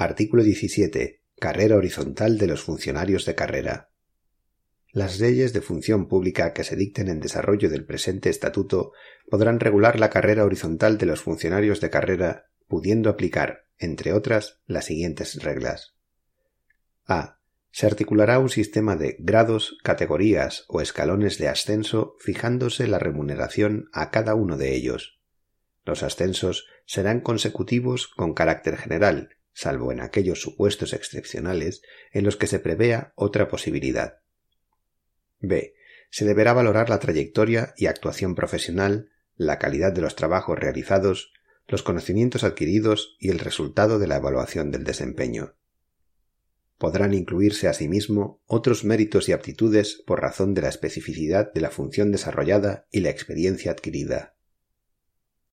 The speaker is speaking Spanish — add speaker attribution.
Speaker 1: Artículo 17. Carrera horizontal de los funcionarios de carrera. Las leyes de función pública que se dicten en desarrollo del presente estatuto podrán regular la carrera horizontal de los funcionarios de carrera, pudiendo aplicar, entre otras, las siguientes reglas. A. Se articulará un sistema de grados, categorías o escalones de ascenso fijándose la remuneración a cada uno de ellos. Los ascensos serán consecutivos con carácter general, salvo en aquellos supuestos excepcionales en los que se prevea otra posibilidad. B. Se deberá valorar la trayectoria y actuación profesional, la calidad de los trabajos realizados, los conocimientos adquiridos y el resultado de la evaluación del desempeño. Podrán incluirse asimismo otros méritos y aptitudes por razón de la especificidad de la función desarrollada y la experiencia adquirida.